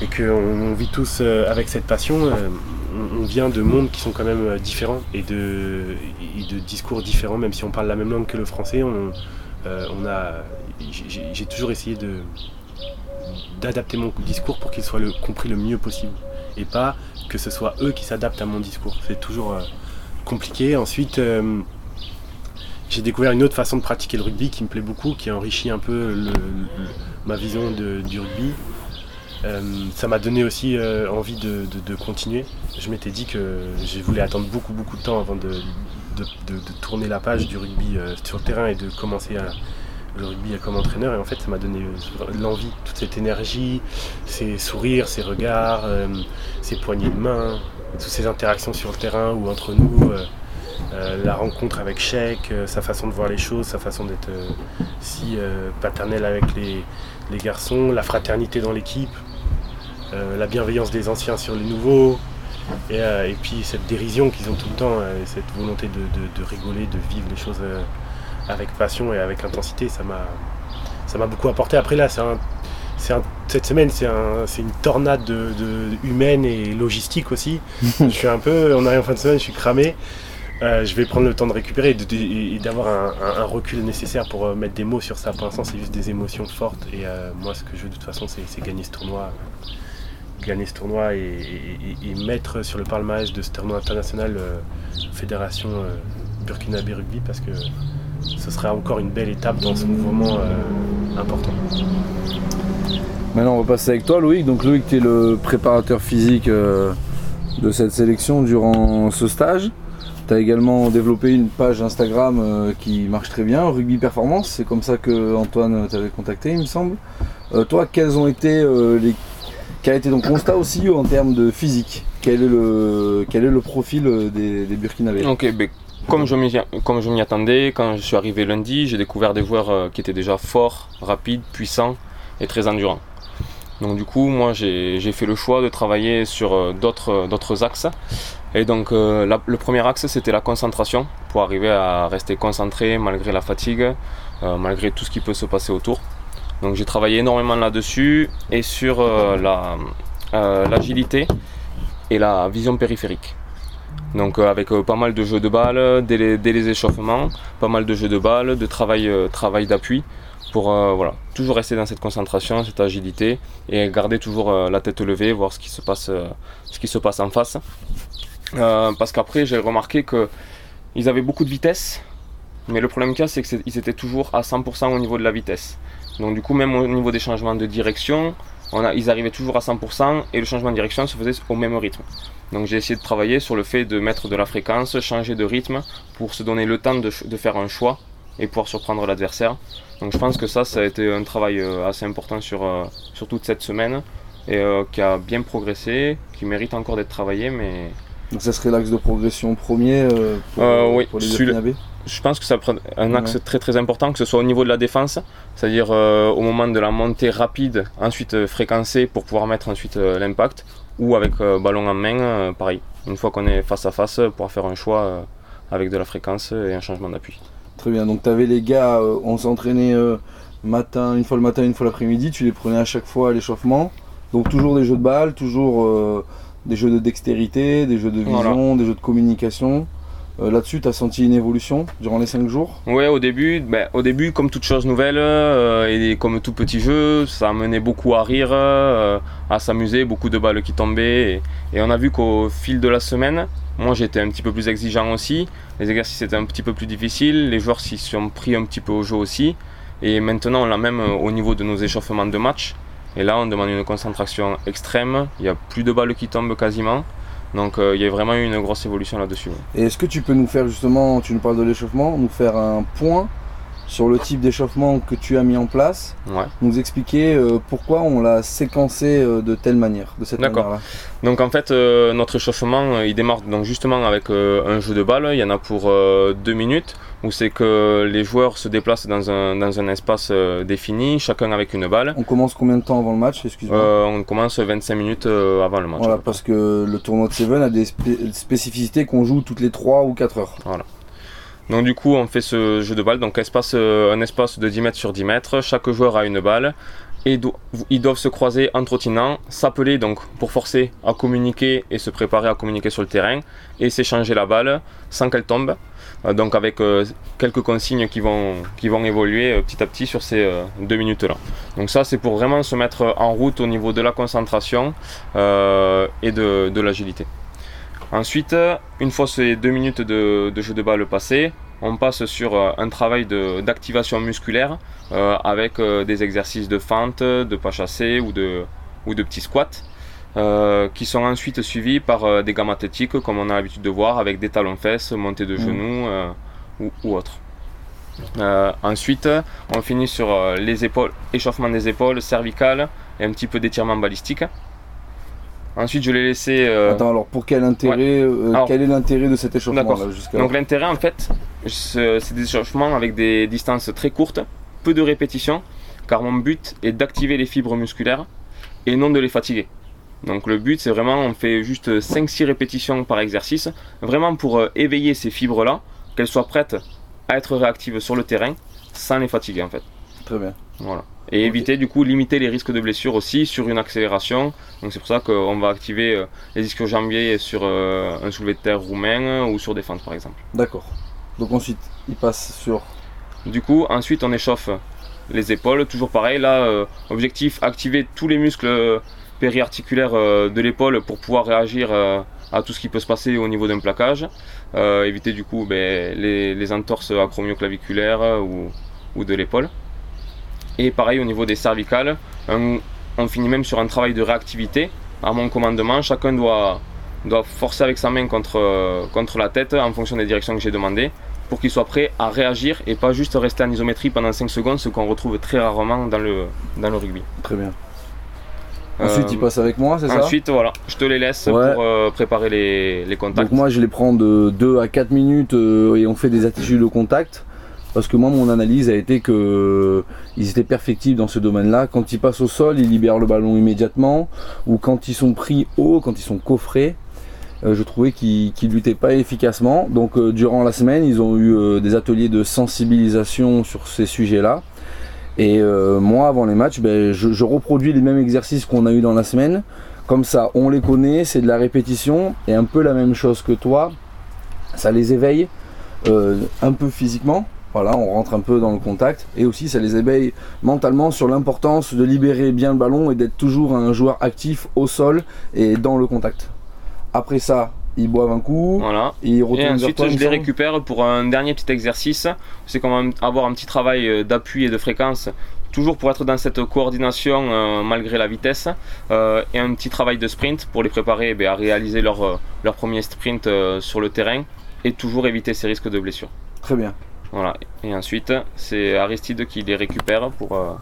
[SPEAKER 10] et qu'on on vit tous avec cette passion, on, on vient de mondes qui sont quand même différents et de, et de discours différents, même si on parle la même langue que le français. On, euh, on a, j'ai- toujours essayé de d'adapter mon discours pour qu'il soit compris le mieux possible et pas que ce soit eux qui s'adaptent à mon discours. C'est toujours euh, compliqué. Ensuite, euh, j'ai découvert une autre façon de pratiquer le rugby qui me plaît beaucoup, qui enrichit un peu ma vision du rugby. Euh, ça m'a donné aussi envie de, de- de continuer. Je m'étais dit que je voulais attendre beaucoup beaucoup de temps avant de, tourner la page du rugby sur le terrain et de commencer à, le rugby comme entraîneur. Et en fait, ça m'a donné euh, l'envie, toute cette énergie, ces sourires, ces regards, euh, ces poignées de main, toutes ces interactions sur le terrain ou entre nous. euh, euh, la rencontre avec Sheik, euh, sa façon de voir les choses, sa façon d'être euh, si euh, paternel avec les, les garçons, la fraternité dans l'équipe, euh, la bienveillance des anciens sur les nouveaux, et, euh, et puis cette dérision qu'ils ont tout le temps, euh, et cette volonté de, de- rigoler, de vivre les choses euh, avec passion et avec intensité, ça m'a ça m'a beaucoup apporté. Après là, c'est un, cette semaine, c'est un, c'est une tornade de, de- humaine et logistique aussi. je suis un peu, on arrive en fin de semaine, je suis cramé. Euh, je vais prendre le temps de récupérer et d'avoir un, recul nécessaire pour euh, mettre des mots sur ça. Pour l'instant, c'est juste des émotions fortes. Et euh, moi, ce que je veux de toute façon, c'est gagner ce tournoi. Gagner ce tournoi et, et- et- et mettre sur le palmarès de ce tournoi international Fédération euh, Burkinabé Rugby parce que ce sera encore une belle étape dans ce mouvement euh, important.
[SPEAKER 8] Maintenant, on va passer avec toi, Loïc. Donc, Loïc, tu es le préparateur physique euh, de cette sélection durant ce stage. Tu as également développé une page Instagram euh, qui marche très bien, Rugby Performance. C'est comme ça que Antoine t'avait contacté, il me semble. Euh, toi, quels ont été euh, les. Quel a été ton constat aussi en termes de physique? Quel est, le, quel est le profil des, des Burkinabés?
[SPEAKER 11] Ok, ben, comme je m'y attendais, quand je suis arrivé lundi, j'ai découvert des joueurs euh, qui étaient déjà forts, rapides, puissants et très endurants. Donc du coup, moi j'ai fait le choix de travailler sur euh, d'autres euh, d'autres axes. Et donc le premier axe c'était la concentration, pour arriver à rester concentré malgré la fatigue, malgré tout ce qui peut se passer autour. Donc j'ai travaillé énormément là-dessus et sur la- l'agilité et la vision périphérique. Donc euh, avec euh, pas mal de jeux de balles dès les, dès les échauffements, pas mal de jeux de balles, de travail, euh, travail d'appui pour euh, voilà, toujours rester dans cette concentration, cette agilité et garder toujours euh, la tête levée, voir ce qui se passe, euh, ce qui se passe en face. Euh, parce qu'après j'ai remarqué que ils avaient beaucoup de vitesse, mais le problème qu'il y a c'est qu'ils étaient toujours à 100% au niveau de la vitesse. Donc du coup même au niveau des changements de direction, on a, ils arrivaient toujours à 100% et le changement de direction se faisait au même rythme. Donc j'ai essayé de travailler sur le fait de mettre de la fréquence, changer de rythme pour se donner le temps de, faire un choix et pouvoir surprendre l'adversaire. Donc je pense que ça, ça a été un travail euh, assez important sur, euh, sur toute cette semaine et euh, qui a bien progressé, qui mérite encore d'être travaillé, mais
[SPEAKER 8] Donc ça serait l'axe de progression premier euh, pour,
[SPEAKER 11] Euh, oui,
[SPEAKER 8] pour les
[SPEAKER 11] je pense que ça prend un axe
[SPEAKER 8] Ouais.
[SPEAKER 11] très très important, que ce soit au niveau de la défense, c'est-à-dire euh, au moment de la montée rapide, ensuite euh, fréquencée pour pouvoir mettre ensuite euh, l'impact, ou avec ballon en main, pareil. Une fois qu'on est face à face, pouvoir faire un choix avec de la fréquence et un changement d'appui.
[SPEAKER 8] Très bien, donc tu avais les gars, on s'entraînait matin, une fois le matin, une fois l'après-midi, tu les prenais à chaque fois à l'échauffement. Donc toujours des jeux de balles, toujours des jeux de dextérité, des jeux de vision, des jeux de communication. Euh, Là-dessus, tu as senti une évolution durant les 5 jours?
[SPEAKER 11] Ouais, au début, ben, au début, comme toute chose nouvelle euh, et comme tout petit jeu, ça amenait beaucoup à rire, euh, à s'amuser, beaucoup de balles qui tombaient. Et, on a vu qu'au fil de la semaine, moi j'étais un petit peu plus exigeant aussi. Les exercices étaient un petit peu plus difficiles, les joueurs s'y sont pris un petit peu au jeu aussi. Et maintenant, on l'a même au niveau de nos échauffements de match. Et là, on demande une concentration extrême. Il n'y a plus de balles qui tombent quasiment. Donc, euh, il y a vraiment eu une grosse évolution là-dessus.
[SPEAKER 8] Et est-ce que tu peux nous faire justement, tu nous parles de l'échauffement, nous faire un point sur le type d'échauffement que tu as mis en place,
[SPEAKER 11] Ouais.
[SPEAKER 8] nous expliquer euh, pourquoi on l'a séquencé euh, de telle manière, de cette
[SPEAKER 11] D'accord.
[SPEAKER 8] manière-là
[SPEAKER 11] Donc en fait, euh, notre échauffement, il démarre donc justement avec un jeu de balle. Il y en a pour deux minutes, où c'est que les joueurs se déplacent dans un, dans un espace défini, chacun avec une balle.
[SPEAKER 8] On commence combien de temps avant le match, excuse-moi
[SPEAKER 11] on commence 25 minutes avant le match.
[SPEAKER 8] Voilà, parce que le tournoi de Seven a des spé- spécificités qu'on joue toutes les 3 ou 4 heures.
[SPEAKER 11] Voilà. Donc du coup, on fait ce jeu de balle, donc euh, un espace de 10 mètres sur 10 mètres. Chaque joueur a une balle et ils doivent se croiser en trottinant, s'appeler donc pour forcer à communiquer et se préparer à communiquer sur le terrain et s'échanger la balle sans qu'elle tombe. Euh, donc avec euh, quelques consignes qui vont, évoluer petit à petit sur ces deux minutes-là. Donc ça, c'est pour vraiment se mettre en route au niveau de la concentration et de l'agilité. Ensuite, une fois ces deux minutes de, de jeu de balle passées, on passe sur euh, un travail d'activation musculaire euh, avec euh, des exercices de fente, de pas chassé ou de, ou de petits squats. euh, qui sont ensuite suivis par des gammes athlétiques comme on a l'habitude de voir avec des talons-fesses, montées de
[SPEAKER 8] Mhm.
[SPEAKER 11] genoux ou, ou autre. Ensuite, on finit sur les épaules, échauffement des épaules, cervicales et un petit peu d'étirement balistique. Ensuite, je l'ai laissé. euh,
[SPEAKER 8] Attends, alors pour quel intérêt,
[SPEAKER 11] ouais.
[SPEAKER 8] euh,
[SPEAKER 11] Alors-
[SPEAKER 8] quel est l'intérêt de cet échauffement
[SPEAKER 11] D'accord.
[SPEAKER 8] là
[SPEAKER 11] Donc l'intérêt en fait, ce- c'est des échauffements avec des distances très courtes, peu de répétitions, car mon but est d'activer les fibres musculaires et non de les fatiguer. Donc le but c'est vraiment, on fait juste 5-6 répétitions par exercice, vraiment pour euh, éveiller ces fibres-là, qu'elles soient prêtes à être réactives sur le terrain, sans les fatiguer en fait.
[SPEAKER 8] Très bien.
[SPEAKER 11] Voilà. Et éviter du coup, limiter les risques de blessure aussi sur une accélération. Donc c'est pour ça qu'on va activer euh, les ischio-jambiers sur euh, un soulevé de terre roumain ou sur des fentes par exemple.
[SPEAKER 8] D'accord. Donc ensuite, il passe sur.
[SPEAKER 11] Du coup, ensuite on échauffe les épaules, toujours pareil. Là, euh, objectif activer tous les muscles périarticulaires euh, de l'épaule pour pouvoir réagir euh, à tout ce qui peut se passer au niveau d'un plaquage. Éviter du coup ben, les, les entorses acromioclaviculaires ou, ou de l'épaule. Et pareil au niveau des cervicales, un- on finit même sur un travail de réactivité. À mon commandement, chacun doit, doit forcer avec sa main contre, euh, contre la tête en fonction des directions que j'ai demandées pour qu'il soit prêt à réagir et pas juste rester en isométrie pendant 5 secondes, ce qu'on retrouve très rarement dans le, dans le rugby.
[SPEAKER 8] Très bien. Ensuite, il passe avec moi, c'est ça?
[SPEAKER 11] Euh, Ensuite, voilà, je te les laisse
[SPEAKER 8] Ouais.
[SPEAKER 11] pour euh, préparer les, les contacts.
[SPEAKER 8] Donc moi je les prends de 2 à 4 minutes euh, et on fait des attitudes au contact. Parce que moi mon analyse a été que ils étaient perfectibles dans ce domaine-là. Quand ils passent au sol, ils libèrent le ballon immédiatement. Ou quand ils sont pris haut, quand ils sont coffrés, euh, je trouvais qu'ils qu'ils luttaient pas efficacement. Donc euh, durant la semaine, ils ont eu euh, des ateliers de sensibilisation sur ces sujets-là. Et moi, avant les matchs, ben, je, je reproduis les mêmes exercices qu'on a eu dans la semaine. Comme ça, on les connaît, c'est de la répétition. Et un peu la même chose que toi, ça les éveille un peu physiquement. Voilà, on rentre un peu dans le contact. Et aussi, ça les éveille mentalement sur l'importance de libérer bien le ballon et d'être toujours un joueur actif au sol et dans le contact. Après ça, ils boivent un coup.
[SPEAKER 11] Voilà.
[SPEAKER 8] Ils
[SPEAKER 11] Et ensuite,
[SPEAKER 8] toi,
[SPEAKER 11] je les récupère pour un dernier petit exercice. C'est qu'on va avoir un petit travail euh, d'appui et de fréquence, toujours pour être dans cette coordination euh, malgré la vitesse. euh, et un petit travail de sprint pour les préparer eh bien, à réaliser leur, leur premier sprint euh, sur le terrain et toujours éviter ces risques de blessure.
[SPEAKER 8] Très bien.
[SPEAKER 11] Voilà. Et ensuite, c'est Aristide qui les récupère pour. euh,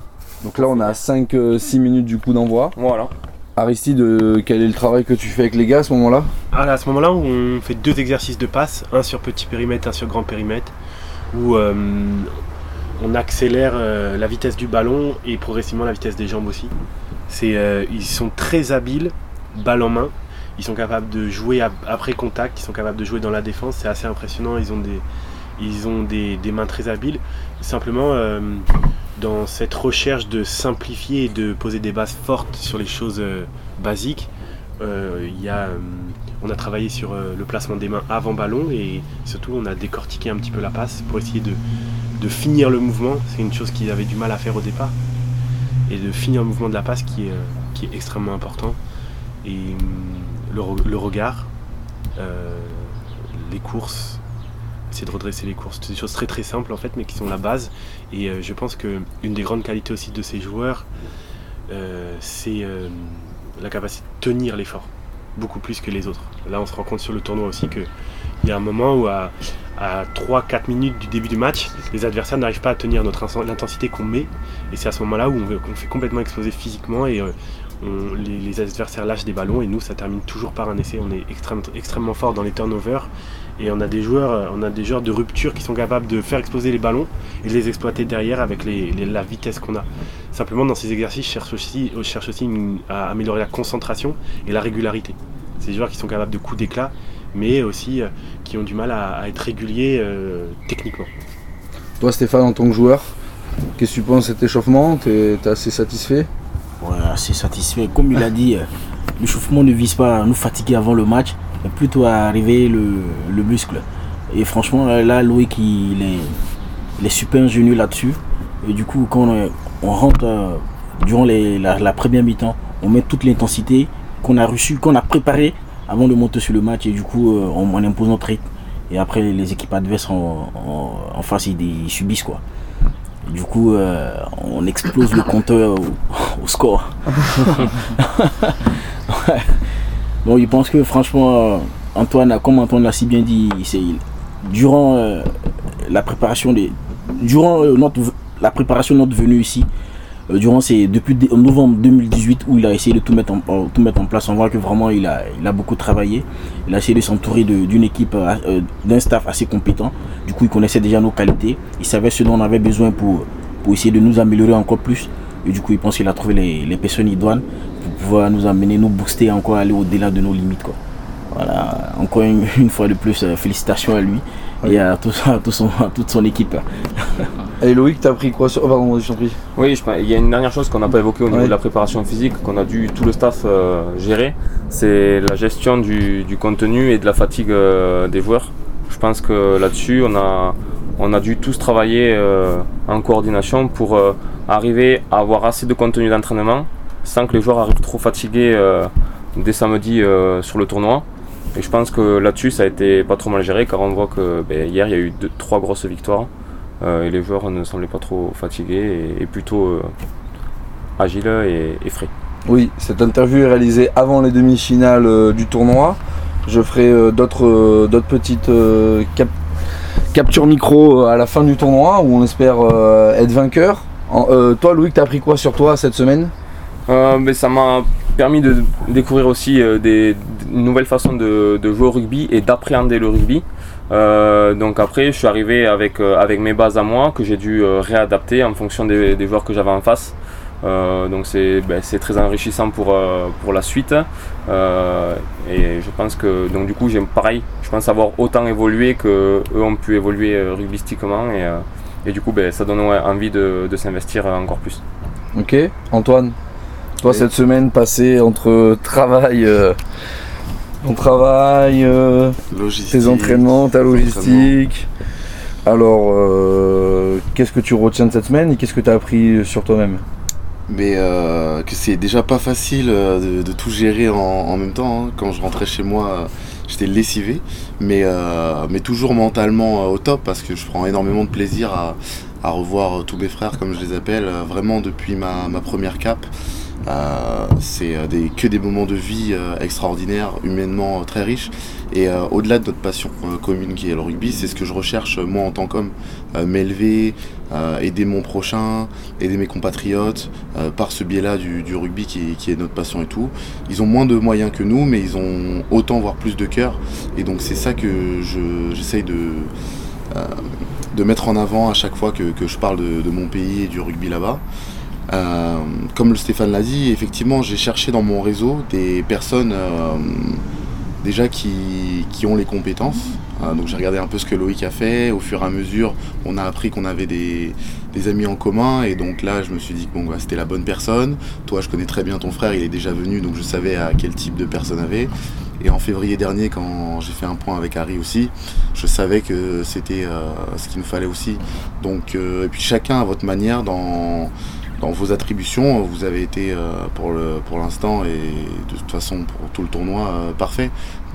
[SPEAKER 8] Donc là, on a 5-6 minutes du coup d'envoi.
[SPEAKER 11] Voilà.
[SPEAKER 8] Aristide, euh, quel est le travail que tu fais avec les gars à ce moment-là?
[SPEAKER 10] Ah, à ce moment-là, on fait deux exercices de passe, un sur petit périmètre, un sur grand périmètre, où euh, on accélère euh, la vitesse du ballon et progressivement la vitesse des jambes aussi. C'est, euh, ils sont très habiles, balle en main. Ils sont capables de jouer ap- après contact, ils sont capables de jouer dans la défense. C'est assez impressionnant. Ils ont des, ils ont des, mains très habiles. Simplement, euh, dans cette recherche de simplifier et de poser des bases fortes sur les choses euh, basiques, euh, y a, on a travaillé sur le placement des mains avant ballon et surtout on a décortiqué un petit peu la passe pour essayer de, finir le mouvement. C'est une chose qu'ils avaient du mal à faire au départ. Et de finir le mouvement de la passe qui est, extrêmement important. Et le, re- le regard, les courses, de redresser les courses. C'est des choses très très simples en fait, mais qui sont la base. Et euh, je pense que une des grandes qualités aussi de ces joueurs, euh, c'est euh, la capacité de tenir l'effort, beaucoup plus que les autres. Là, on se rend compte sur le tournoi aussi que il y a un moment où à, à 3-4 minutes du début du match, les adversaires n'arrivent pas à tenir notre l'intensité qu'on met. Et c'est à ce moment-là où on, fait complètement exploser physiquement et les, adversaires lâchent des ballons et nous, ça termine toujours par un essai. On est extrême- extrêmement fort dans les turnovers et on a des joueurs, euh, on a des joueurs de rupture qui sont capables de faire exploser les ballons et de les exploiter derrière avec les- les- la vitesse qu'on a. Simplement, dans ces exercices, je cherche aussi, je cherche aussi une- à améliorer la concentration et la régularité. C'est des joueurs qui sont capables de coups d'éclat, mais aussi euh, qui ont du mal à, à être réguliers euh, techniquement.
[SPEAKER 8] Toi Stéphane, en tant que joueur, qu'est-ce que tu penses de cet échauffement? T'es t'es assez satisfait?
[SPEAKER 1] Ouais, assez satisfait. Comme il a dit, l'échauffement ne vise pas à nous fatiguer avant le match, plutôt à arriver le, le muscle. Et franchement, là, Loïc, il est, il est super ingénieux là-dessus. Et du coup, quand on, on rentre euh, durant les- la, la première mi-temps, on met toute l'intensité qu'on a reçue, qu'on a préparée avant de monter sur le match. Et du coup, euh, on, on impose notre rythme. Et après, les équipes adverses en, en- en face, ils, ils subissent quoi. Et du coup, euh, on explose le compteur au, au score. Ouais. Bon, je pense que franchement, Antoine, comme Antoine l'a si bien dit, durant euh, la préparation durant euh, notre, la préparation de notre venue ici, euh, durant depuis novembre 2018 où il a essayé de tout mettre en, tout mettre en place, on voit que vraiment il a, il a beaucoup travaillé. Il a essayé de s'entourer d'une équipe, d'un staff assez compétent. Du coup, il connaissait déjà nos qualités. Il savait ce dont on avait besoin pour, pour essayer de nous améliorer encore plus. Et du coup, il pense qu'il a trouvé les, les personnes idoines pour pouvoir nous amener, nous booster, encore aller au-delà de nos limites. Quoi. Voilà, encore une, une fois de plus, euh, félicitations à lui et à, tout, à tout son- à toute son équipe.
[SPEAKER 8] Et Loïc, t'as pris quoi sur... Oh, pardon, je t'en prie.
[SPEAKER 11] Oui, je il y a une dernière chose qu'on n'a pas évoquée au niveau
[SPEAKER 8] Ouais.
[SPEAKER 11] de la préparation physique, qu'on a dû tout le staff euh, gérer, c'est la gestion du, du contenu et de la fatigue euh, des joueurs. Je pense que là-dessus, on a, on a dû tous travailler euh, en coordination pour euh, arriver à avoir assez de contenu d'entraînement sans que les joueurs arrivent trop fatigués euh, dès samedi euh, sur le tournoi. Et je pense que là-dessus, ça a été pas trop mal géré car on voit que ben, hier, il y a eu trois grosses victoires. Euh, et les joueurs ne semblaient pas trop fatigués et, plutôt agiles et, frais.
[SPEAKER 8] Oui, cette interview est réalisée avant les demi-finales du tournoi. Je ferai d'autres petites cap- captures micro à la fin du tournoi où on espère être vainqueur. Euh, toi, Loïc, t'as appris quoi sur toi cette semaine?
[SPEAKER 11] Euh, mais ça m'a permis de découvrir aussi euh, des, nouvelles façons de, jouer au rugby et d'appréhender le rugby. Euh, donc après, je suis arrivé avec, avec mes bases à moi que j'ai dû réadapter en fonction des, joueurs que j'avais en face. Donc c'est ben, c'est très enrichissant pour, pour la suite. Et je pense que donc du coup j'ai pareil, je pense avoir autant évolué que eux ont pu évoluer rugbystiquement et, et du coup ben, ça donne ouais, envie de, de s'investir euh, encore plus.
[SPEAKER 8] Ok, Antoine, toi cette semaine passée entre travail, euh, ton travail, euh, tes entraînements, ta logistique. Alors, euh, qu'est-ce que tu retiens de cette semaine et qu'est-ce que tu as appris sur toi-même?
[SPEAKER 3] Mais euh, que c'est déjà pas facile de, de tout gérer en, en même temps. hein. Quand je rentrais chez moi, j'étais lessivé, mais, euh, toujours mentalement euh, au top parce que je prends énormément de plaisir à, revoir tous mes frères, comme je les appelle, vraiment depuis ma première cape. Euh, c'est euh, que des moments de vie euh, extraordinaires, humainement très riches. Et au-delà de notre passion commune qui est le rugby, c'est ce que je recherche moi en tant qu'homme. M'élever, aider mon prochain, aider mes compatriotes par ce biais-là du, rugby qui, est notre passion et tout. Ils ont moins de moyens que nous, mais ils ont autant, voire plus de cœur. Et donc c'est ça que j'essaye de, mettre en avant à chaque fois que, je parle de mon pays et du rugby là-bas. Euh, comme le Stéphane l'a dit, effectivement, j'ai cherché dans mon réseau des personnes euh, déjà qui, ont les compétences. Euh, donc j'ai regardé un peu ce que Loïc a fait. Au fur et à mesure, on a appris qu'on avait des, amis en commun. Et donc là, je me suis dit que bon, bah, c'était la bonne personne. Toi, je connais très bien ton frère, il est déjà venu, donc je savais à quel type de personne avait. Et en février dernier, quand j'ai fait un point avec Harry aussi, je savais que c'était ce qu'il nous fallait aussi. Donc, et puis chacun à votre manière dans dans vos attributions, vous avez été euh, pour, le, pour l'instant et de toute façon pour tout le tournoi euh, parfait.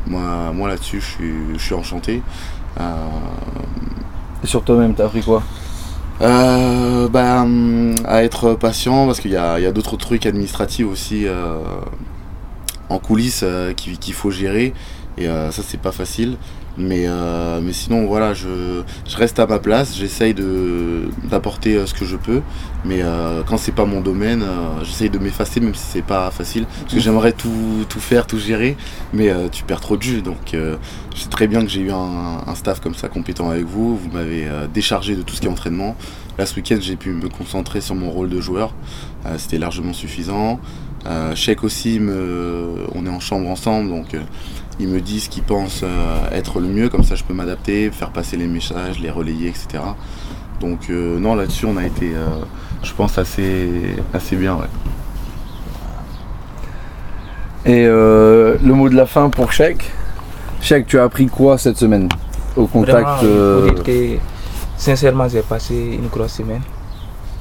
[SPEAKER 3] Moi, moi là-dessus, je suis, je suis enchanté.
[SPEAKER 8] Euh, et sur toi-même, t'as appris quoi?
[SPEAKER 3] Bah, à être patient parce qu'il y a, y a d'autres trucs administratifs aussi en coulisses qu'il faut gérer et ça c'est pas facile. Mais, euh, mais sinon, voilà, je, je, reste à ma place, j'essaye d'apporter euh, ce que je peux, mais euh, quand c'est pas mon domaine, j'essaye de m'effacer, même si c'est pas facile, parce que j'aimerais tout, tout, faire, tout gérer, mais tu perds trop de jus. Donc, je sais très bien que j'ai eu un, un, staff comme ça compétent avec vous, vous m'avez déchargé de tout ce qui est entraînement. Là, ce week-end, j'ai pu me concentrer sur mon rôle de joueur, c'était largement suffisant. Cheikh aussi, me, on est en chambre ensemble, donc ils me disent ce qu'ils pensent euh, être le mieux, comme ça je peux m'adapter, faire passer les messages, les relayer, etc. Donc euh, non, là-dessus on a été, euh, je pense, assez, assez bien.
[SPEAKER 8] Et le mot de la fin pour Cheikh. Cheikh, tu as appris quoi cette semaine au contact
[SPEAKER 9] Sincèrement, j'ai passé une grosse semaine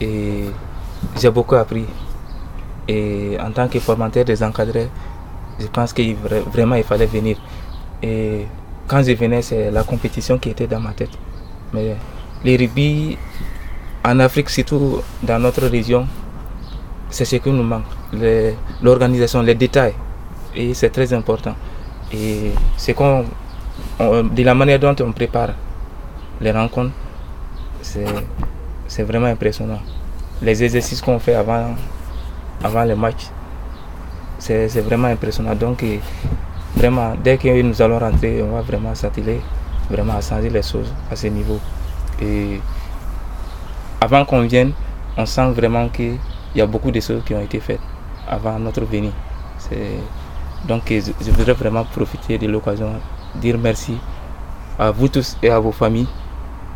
[SPEAKER 9] et j'ai beaucoup appris. Et en tant que formateur des encadrés, je pense que vraiment il fallait venir. Et quand je venais, c'est la compétition qui était dans ma tête. Mais les rugby en Afrique, surtout dans notre région, c'est ce qui nous manque. L'organisation, les détails. Et c'est très important. Et c'est qu'on, de la manière dont on prépare les rencontres, c'est vraiment impressionnant. Les exercices qu'on fait avant, avant les matchs, c'est vraiment impressionnant. Donc, vraiment, dès que nous allons rentrer, on va vraiment s'atteler vraiment changer les choses à ce niveau. Et avant qu'on vienne, on sent vraiment qu'il y a beaucoup de choses qui ont été faites avant notre venue. Donc, je voudrais vraiment profiter de l'occasion, dire merci à vous tous et à vos familles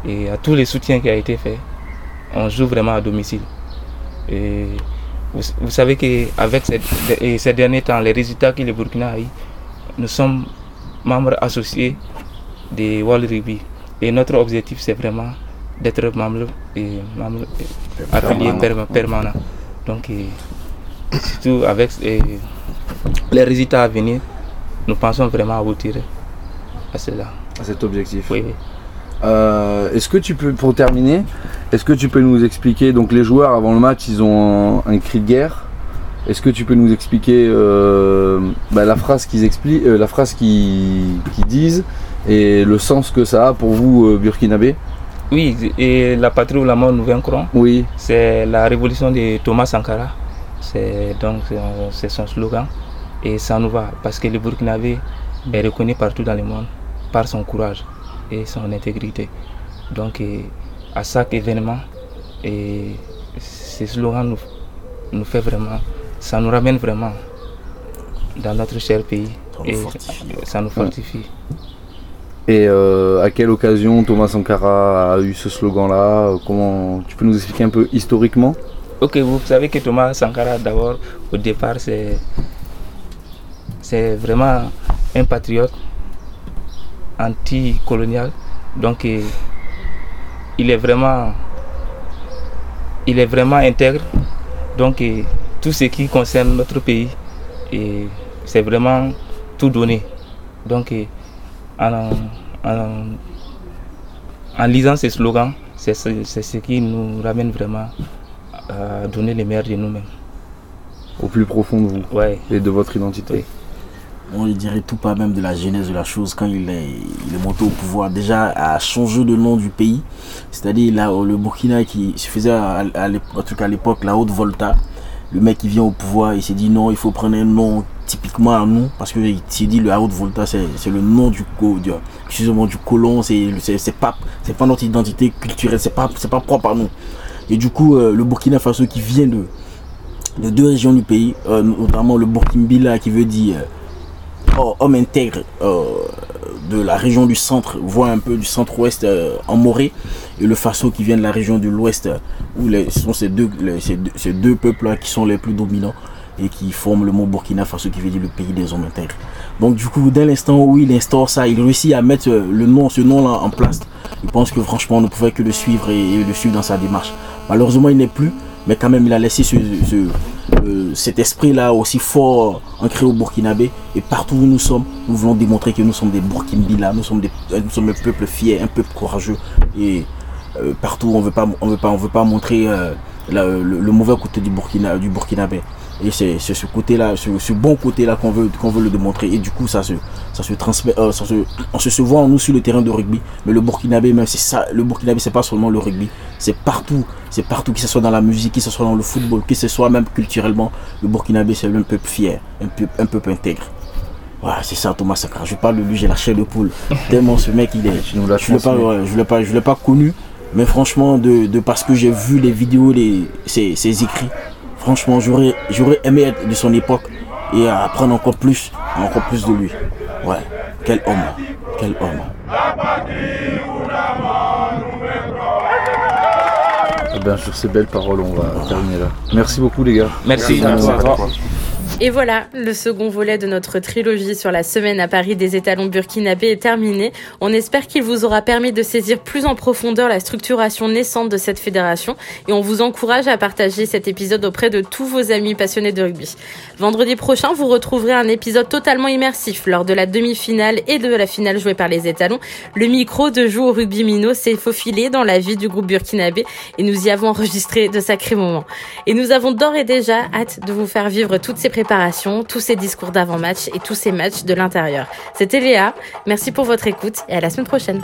[SPEAKER 9] et à tous les soutiens qui ont été faits. On joue vraiment à domicile. Et vous, savez qu'avec ces, ces, derniers temps, les résultats que le Burkina a eu, nous sommes membres associés de World Rugby. Et notre objectif, c'est vraiment d'être membre, et membre affilié permanent. Donc, surtout avec les résultats à venir, nous pensons vraiment aboutir à cela.
[SPEAKER 8] À cet objectif. Oui. Euh, est-ce que tu peux, pour terminer, est-ce que tu peux nous expliquer, donc les joueurs avant le match, ils ont un, cri de guerre. Est-ce que tu peux nous expliquer euh, bah, la phrase qu'ils expliquent, euh, la phrase qu'ils disent et le sens que ça a pour vous, burkinabé?
[SPEAKER 9] Oui, et la patrie ou la mort nous vaincrons.
[SPEAKER 8] Oui.
[SPEAKER 9] C'est la révolution de Thomas Sankara. C'est donc c'est son slogan et ça nous va parce que le burkinabé est reconnu partout dans le monde par son courage et son intégrité. Donc à chaque événement, et ce slogan nous, nous fait vraiment, ça nous ramène vraiment dans notre cher pays et ça nous fortifie.
[SPEAKER 8] Et euh, à quelle occasion Thomas Sankara a eu ce slogan-là? Comment tu peux nous expliquer un peu historiquement?
[SPEAKER 9] Ok, vous savez que Thomas Sankara, d'abord, au départ, c'est c'est vraiment un patriote anti-colonial. Donc, il est vraiment, il est vraiment intègre. Donc, tout ce qui concerne notre pays, c'est vraiment tout donné. Donc, en, en, lisant ces slogans, c'est ce qui nous ramène vraiment à donner les meilleurs de nous-mêmes.
[SPEAKER 8] Au plus profond de vous
[SPEAKER 9] ouais.
[SPEAKER 8] et de votre identité.
[SPEAKER 1] On dirait tout pas même de la genèse de la chose quand il est, il est monté au pouvoir. Déjà à changer de nom du pays, c'est-à-dire là le Burkina qui se faisait à, tout cas à l'époque la haute Volta. Le mec qui vient au pouvoir, il s'est dit non, il faut prendre un nom typiquement à nous parce que il s'est dit le haute Volta c'est le nom du du, du colon, c'est c'est pas c'est pas notre identité culturelle, c'est pas c'est pas propre à nous. Et du coup euh, le Burkina Faso qui vient de de deux régions du pays, euh, notamment le Burkimbila qui veut dire homme intègre euh, de la région du centre, voire un peu du centre-ouest en Morée, et le Faso qui vient de la région de l'ouest, où ce sont ces deux, deux, peuples-là qui sont les plus dominants et qui forment le mot Burkina Faso qui veut dire le pays des hommes intègres. Donc du coup, dès l'instant où il instaure ça, il réussit à mettre le nom, ce nom-là en place. Je pense que franchement, on ne pouvait que le suivre et le suivre dans sa démarche. Malheureusement, il n'est plus mais quand même il a laissé ce, euh, cet esprit-là aussi fort ancré au Burkinabé. Et partout où nous sommes, nous voulons démontrer que nous sommes des Burkinabés, nous sommes des, nous sommes un peuple fier, un peuple courageux. Et euh, partout, on veut pas, on veut pas, on veut pas montrer euh, le, mauvais côté du Burkina, du Burkinabé. Et c'est ce côté-là, ce, bon côté-là qu'on veut, qu'on veut le démontrer. Et du coup, ça se, ça se transmet, ça se, on se, se voit en nous sur le terrain de rugby. Mais le Burkinabé, même, c'est ça. Le Burkinabé, c'est pas seulement le rugby. C'est partout. C'est partout, que ce soit dans la musique, que ce soit dans le football, que ce soit même culturellement. Le Burkinabé, c'est un peuple fier, un peuple, un peuple intègre. Voilà, c'est ça Thomas Sakra. Je parle de lui, j'ai la chair de poule. Tellement ce mec, il est. Je ne l'ai pas, je l'ai pas, connu. Mais franchement, de, de parce que j'ai vu les vidéos, les, ses, ses écrits, franchement, j'aurais, j'aurais aimé être de son époque et apprendre encore plus, encore plus de lui. Ouais, quel homme, quel homme.
[SPEAKER 8] Eh bien, sur ces belles paroles, on va terminer là. Merci beaucoup, les gars.
[SPEAKER 11] Merci. Merci, à toi.
[SPEAKER 7] Et voilà, le second volet de notre trilogie sur la semaine à Paris des étalons burkinabés est terminé. On espère qu'il vous aura permis de saisir plus en profondeur la structuration naissante de cette fédération et on vous encourage à partager cet épisode auprès de tous vos amis passionnés de rugby. Vendredi prochain, vous retrouverez un épisode totalement immersif lors de la demi-finale et de la finale jouée par les étalons. Le micro de Joue au rugby Mino s'est faufilé dans la vie du groupe burkinabé et nous y avons enregistré de sacrés moments. Et nous avons d'ores et déjà hâte de vous faire vivre toutes ces préparations tous ces discours d'avant-match et tous ces matchs de l'intérieur. C'était Léa, merci pour votre écoute et à la semaine prochaine.